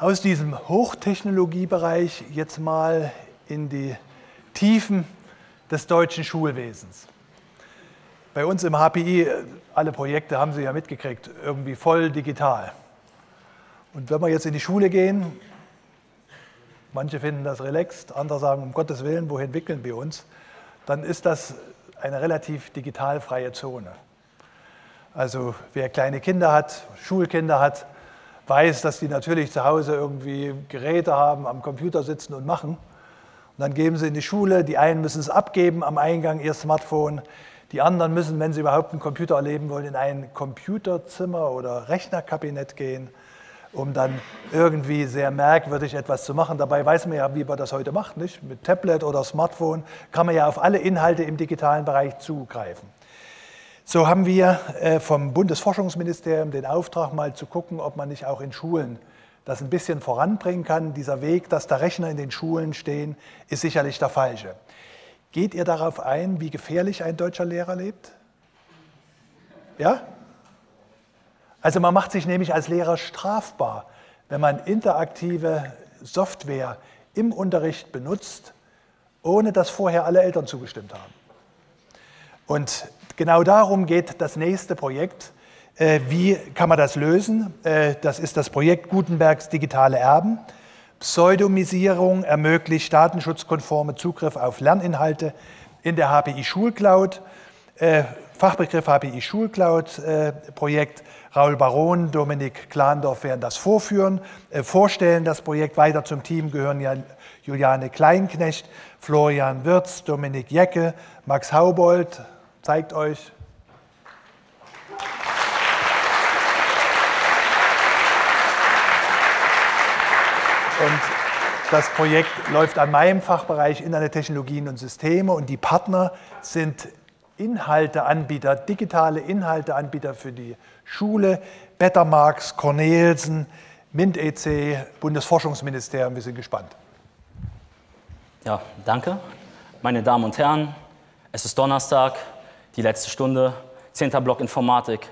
aus diesem Hochtechnologiebereich jetzt mal in die Tiefen des deutschen Schulwesens. Bei uns im HPI, alle Projekte haben Sie ja mitgekriegt, irgendwie voll digital. Und wenn wir jetzt in die Schule gehen, manche finden das relaxed, andere sagen, um Gottes Willen, wohin entwickeln wir uns, dann ist das eine relativ digitalfreie Zone. Also wer kleine Kinder hat, Schulkinder hat, weiß, dass die natürlich zu Hause irgendwie Geräte haben, am Computer sitzen und machen. Und dann geben sie in die Schule, die einen müssen es abgeben am Eingang ihr Smartphone, die anderen müssen, wenn sie überhaupt einen Computer erleben wollen, in ein Computerzimmer oder Rechnerkabinett gehen, um dann irgendwie sehr merkwürdig etwas zu machen. Dabei weiß man ja, wie man das heute macht. Nicht? Mit Tablet oder Smartphone kann man ja auf alle Inhalte im digitalen Bereich zugreifen. So haben wir äh, vom Bundesforschungsministerium den Auftrag, mal zu gucken, ob man nicht auch in Schulen das ein bisschen voranbringen kann. Dieser Weg, dass da Rechner in den Schulen stehen, ist sicherlich der falsche. Geht ihr darauf ein, wie gefährlich ein deutscher Lehrer lebt? Ja? Also man macht sich nämlich als Lehrer strafbar, wenn man interaktive Software im Unterricht benutzt, ohne dass vorher alle Eltern zugestimmt haben. Und Genau darum geht das nächste Projekt. Äh, wie kann man das lösen? Äh, das ist das Projekt Gutenbergs digitale Erben. Pseudomisierung ermöglicht datenschutzkonforme Zugriff auf Lerninhalte in der HPI Schulcloud. Äh, Fachbegriff HPI Schulcloud Projekt. Raul Baron, Dominik Klandorf werden das vorführen, vorstellen. Das Projekt weiter zum Team gehören ja Juliane Kleinknecht, Florian Wirz, Dominik Jecke, Max Haubold, zeigt euch. Und das Projekt läuft an meinem Fachbereich Internettechnologien und Systeme und die Partner sind Inhalteanbieter, digitale Inhalteanbieter für die Schule, Bettermarks, Cornelsen, MINT-EC, Bundesforschungsministerium. Wir sind gespannt. Ja, danke. Meine Damen und Herren, es ist Donnerstag die letzte Stunde, zehnter Block Informatik.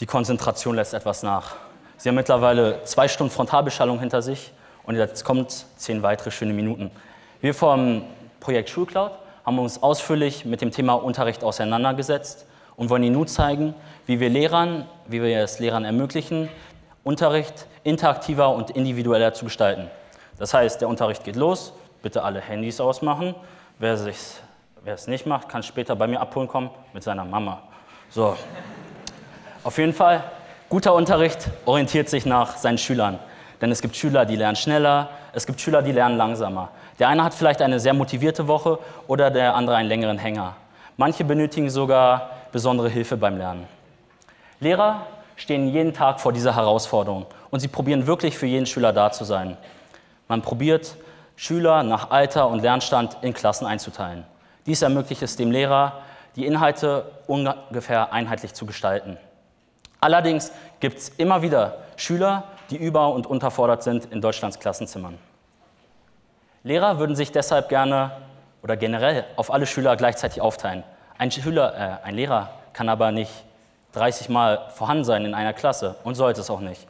Die Konzentration lässt etwas nach. Sie haben mittlerweile zwei Stunden Frontalbeschallung hinter sich und jetzt kommt zehn weitere schöne Minuten. Wir vom Projekt Schulcloud haben uns ausführlich mit dem Thema Unterricht auseinandergesetzt und wollen Ihnen nun zeigen, wie wir Lehrern, wie wir es Lehrern ermöglichen, Unterricht interaktiver und individueller zu gestalten. Das heißt, der Unterricht geht los, bitte alle Handys ausmachen. Wer sich Wer es nicht macht, kann später bei mir abholen kommen mit seiner Mama. So. Auf jeden Fall, guter Unterricht orientiert sich nach seinen Schülern. Denn es gibt Schüler, die lernen schneller, es gibt Schüler, die lernen langsamer. Der eine hat vielleicht eine sehr motivierte Woche oder der andere einen längeren Hänger. Manche benötigen sogar besondere Hilfe beim Lernen. Lehrer stehen jeden Tag vor dieser Herausforderung und sie probieren wirklich für jeden Schüler da zu sein. Man probiert, Schüler nach Alter und Lernstand in Klassen einzuteilen. Dies ermöglicht es dem Lehrer, die Inhalte ungefähr einheitlich zu gestalten. Allerdings gibt es immer wieder Schüler, die über- und unterfordert sind in Deutschlands Klassenzimmern. Lehrer würden sich deshalb gerne oder generell auf alle Schüler gleichzeitig aufteilen. Ein, Schüler, äh, ein Lehrer kann aber nicht 30 Mal vorhanden sein in einer Klasse und sollte es auch nicht.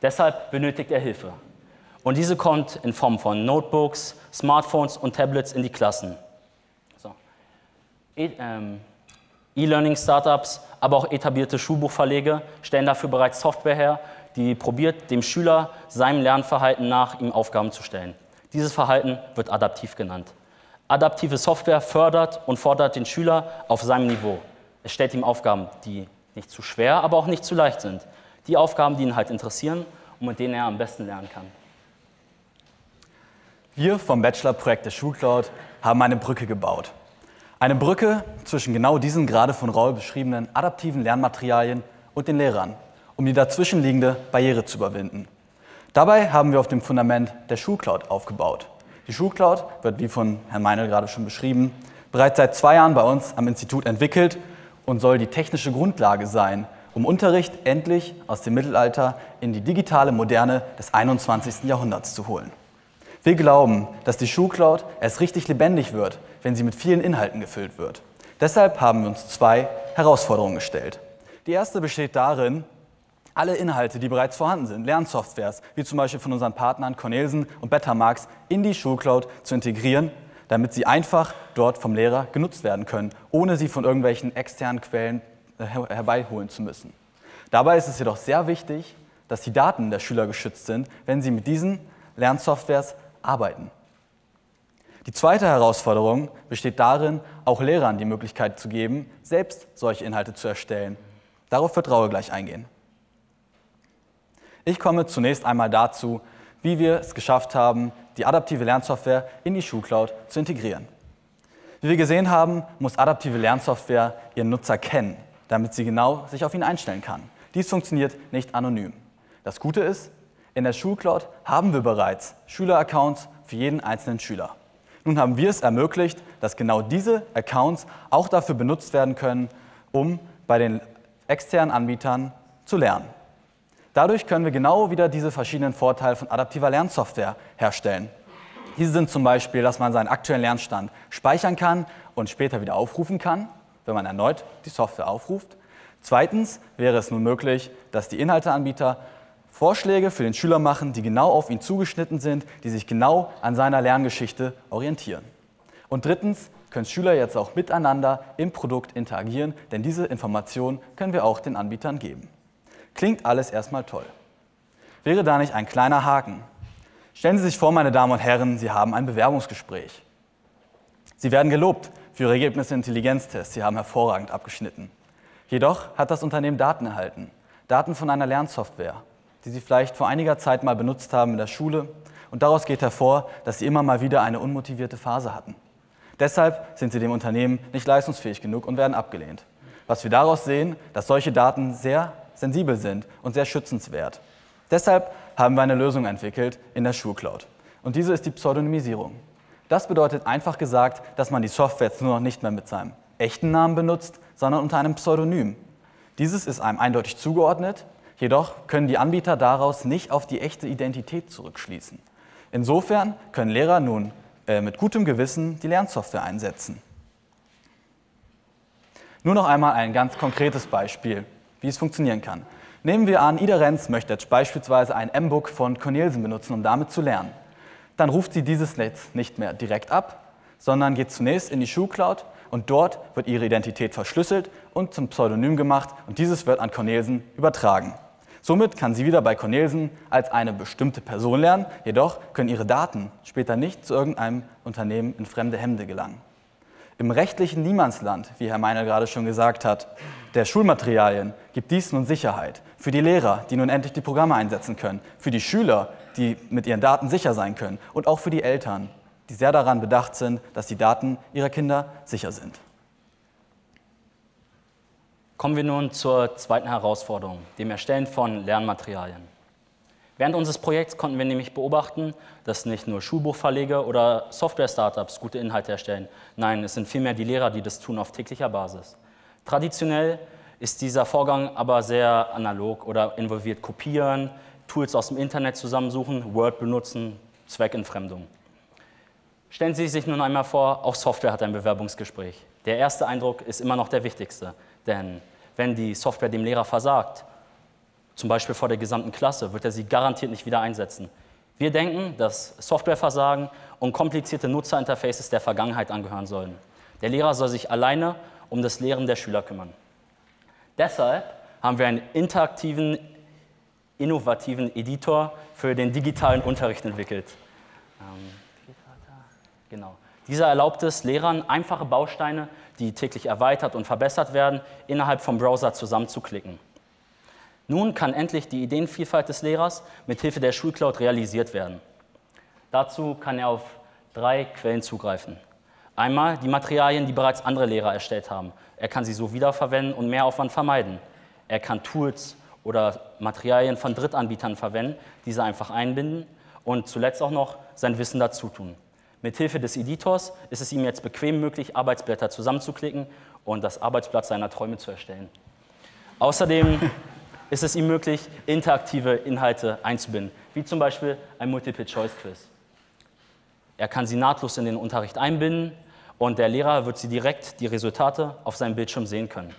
Deshalb benötigt er Hilfe. Und diese kommt in Form von Notebooks, Smartphones und Tablets in die Klassen. E, ähm, E-Learning-Startups, aber auch etablierte Schulbuchverlege stellen dafür bereits Software her, die probiert, dem Schüler seinem Lernverhalten nach ihm Aufgaben zu stellen. Dieses Verhalten wird adaptiv genannt. Adaptive Software fördert und fordert den Schüler auf seinem Niveau. Es stellt ihm Aufgaben, die nicht zu schwer, aber auch nicht zu leicht sind. Die Aufgaben, die ihn halt interessieren und mit denen er am besten lernen kann. Wir vom Bachelor-Projekt der Schulcloud haben eine Brücke gebaut. Eine Brücke zwischen genau diesen gerade von Raul beschriebenen adaptiven Lernmaterialien und den Lehrern, um die dazwischenliegende Barriere zu überwinden. Dabei haben wir auf dem Fundament der Schulcloud aufgebaut. Die Schulcloud wird, wie von Herrn Meinl gerade schon beschrieben, bereits seit zwei Jahren bei uns am Institut entwickelt und soll die technische Grundlage sein, um Unterricht endlich aus dem Mittelalter in die digitale Moderne des 21. Jahrhunderts zu holen. Wir glauben, dass die Schulcloud erst richtig lebendig wird, wenn sie mit vielen Inhalten gefüllt wird. Deshalb haben wir uns zwei Herausforderungen gestellt. Die erste besteht darin, alle Inhalte, die bereits vorhanden sind, Lernsoftwares, wie zum Beispiel von unseren Partnern Cornelsen und Betamax, in die Schulcloud zu integrieren, damit sie einfach dort vom Lehrer genutzt werden können, ohne sie von irgendwelchen externen Quellen äh, herbeiholen zu müssen. Dabei ist es jedoch sehr wichtig, dass die Daten der Schüler geschützt sind, wenn sie mit diesen Lernsoftwares arbeiten. Die zweite Herausforderung besteht darin, auch Lehrern die Möglichkeit zu geben, selbst solche Inhalte zu erstellen. Darauf wird Raue gleich eingehen. Ich komme zunächst einmal dazu, wie wir es geschafft haben, die adaptive Lernsoftware in die Schulcloud zu integrieren. Wie wir gesehen haben, muss adaptive Lernsoftware ihren Nutzer kennen, damit sie genau sich auf ihn einstellen kann. Dies funktioniert nicht anonym. Das Gute ist, in der Schulcloud haben wir bereits Schüleraccounts für jeden einzelnen Schüler. Nun haben wir es ermöglicht, dass genau diese Accounts auch dafür benutzt werden können, um bei den externen Anbietern zu lernen. Dadurch können wir genau wieder diese verschiedenen Vorteile von adaptiver Lernsoftware herstellen. Diese sind zum Beispiel, dass man seinen aktuellen Lernstand speichern kann und später wieder aufrufen kann, wenn man erneut die Software aufruft. Zweitens wäre es nun möglich, dass die Inhalteanbieter Vorschläge für den Schüler machen, die genau auf ihn zugeschnitten sind, die sich genau an seiner Lerngeschichte orientieren. Und drittens können Schüler jetzt auch miteinander im Produkt interagieren, denn diese Informationen können wir auch den Anbietern geben. Klingt alles erstmal toll. Wäre da nicht ein kleiner Haken? Stellen Sie sich vor, meine Damen und Herren, Sie haben ein Bewerbungsgespräch. Sie werden gelobt für Ihre Ergebnisse im Intelligenztest. Sie haben hervorragend abgeschnitten. Jedoch hat das Unternehmen Daten erhalten. Daten von einer Lernsoftware, die Sie vielleicht vor einiger Zeit mal benutzt haben in der Schule. Und daraus geht hervor, dass Sie immer mal wieder eine unmotivierte Phase hatten. Deshalb sind Sie dem Unternehmen nicht leistungsfähig genug und werden abgelehnt. Was wir daraus sehen, dass solche Daten sehr sensibel sind und sehr schützenswert. Deshalb haben wir eine Lösung entwickelt in der Schulcloud. Und diese ist die Pseudonymisierung. Das bedeutet einfach gesagt, dass man die Software jetzt nur noch nicht mehr mit seinem echten Namen benutzt, sondern unter einem Pseudonym. Dieses ist einem eindeutig zugeordnet, jedoch können die Anbieter daraus nicht auf die echte Identität zurückschließen. Insofern können Lehrer nun äh, mit gutem Gewissen die Lernsoftware einsetzen. Nur noch einmal ein ganz konkretes Beispiel wie es funktionieren kann. Nehmen wir an, Ida Renz möchte jetzt beispielsweise ein M-Book von Cornelsen benutzen, um damit zu lernen. Dann ruft sie dieses Netz nicht mehr direkt ab, sondern geht zunächst in die Schulcloud und dort wird ihre Identität verschlüsselt und zum Pseudonym gemacht und dieses wird an Cornelsen übertragen. Somit kann sie wieder bei Cornelsen als eine bestimmte Person lernen, jedoch können ihre Daten später nicht zu irgendeinem Unternehmen in fremde Hände gelangen. Im rechtlichen Niemandsland, wie Herr Meinl gerade schon gesagt hat, der Schulmaterialien gibt dies nun Sicherheit. Für die Lehrer, die nun endlich die Programme einsetzen können. Für die Schüler, die mit ihren Daten sicher sein können. Und auch für die Eltern, die sehr daran bedacht sind, dass die Daten ihrer Kinder sicher sind. Kommen wir nun zur zweiten Herausforderung, dem Erstellen von Lernmaterialien. Während unseres Projekts konnten wir nämlich beobachten, dass nicht nur Schulbuchverleger oder Software-Startups gute Inhalte erstellen. Nein, es sind vielmehr die Lehrer, die das tun auf täglicher Basis. Traditionell ist dieser Vorgang aber sehr analog oder involviert Kopieren, Tools aus dem Internet zusammensuchen, Word benutzen, Zweckentfremdung. Stellen Sie sich nun einmal vor, auch Software hat ein Bewerbungsgespräch. Der erste Eindruck ist immer noch der wichtigste, denn wenn die Software dem Lehrer versagt, zum Beispiel vor der gesamten Klasse, wird er sie garantiert nicht wieder einsetzen. Wir denken, dass Softwareversagen und komplizierte Nutzerinterfaces der Vergangenheit angehören sollen. Der Lehrer soll sich alleine um das Lehren der Schüler kümmern. Deshalb haben wir einen interaktiven, innovativen Editor für den digitalen Unterricht entwickelt. Ähm, genau. Dieser erlaubt es Lehrern, einfache Bausteine, die täglich erweitert und verbessert werden, innerhalb vom Browser zusammenzuklicken. Nun kann endlich die Ideenvielfalt des Lehrers mit Hilfe der Schulcloud realisiert werden. Dazu kann er auf drei Quellen zugreifen. Einmal die Materialien, die bereits andere Lehrer erstellt haben. Er kann sie so wiederverwenden und Mehraufwand vermeiden. Er kann Tools oder Materialien von Drittanbietern verwenden, diese einfach einbinden und zuletzt auch noch sein Wissen dazu tun. Mit Hilfe des Editors ist es ihm jetzt bequem möglich, Arbeitsblätter zusammenzuklicken und das Arbeitsblatt seiner Träume zu erstellen. Außerdem ist es ihm möglich, interaktive Inhalte einzubinden, wie zum Beispiel ein Multiple-Choice-Quiz. Er kann sie nahtlos in den Unterricht einbinden und der Lehrer wird sie direkt, die Resultate, auf seinem Bildschirm sehen können.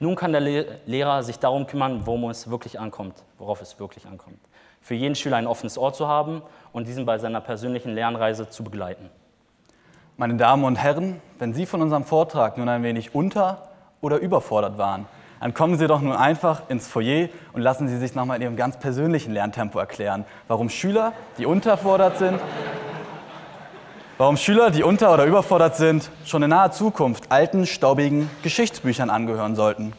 Nun kann der Le Lehrer sich darum kümmern, worum es wirklich ankommt, worauf es wirklich ankommt. Für jeden Schüler ein offenes Ohr zu haben und diesen bei seiner persönlichen Lernreise zu begleiten. Meine Damen und Herren, wenn Sie von unserem Vortrag nun ein wenig unter- oder überfordert waren, dann kommen Sie doch nun einfach ins Foyer und lassen Sie sich nochmal in Ihrem ganz persönlichen Lerntempo erklären, warum Schüler, die unterfordert sind, warum Schüler, die unter- oder überfordert sind, schon in naher Zukunft alten, staubigen Geschichtsbüchern angehören sollten.